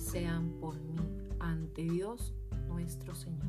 intercedan por mí ante Dios nuestro Señor.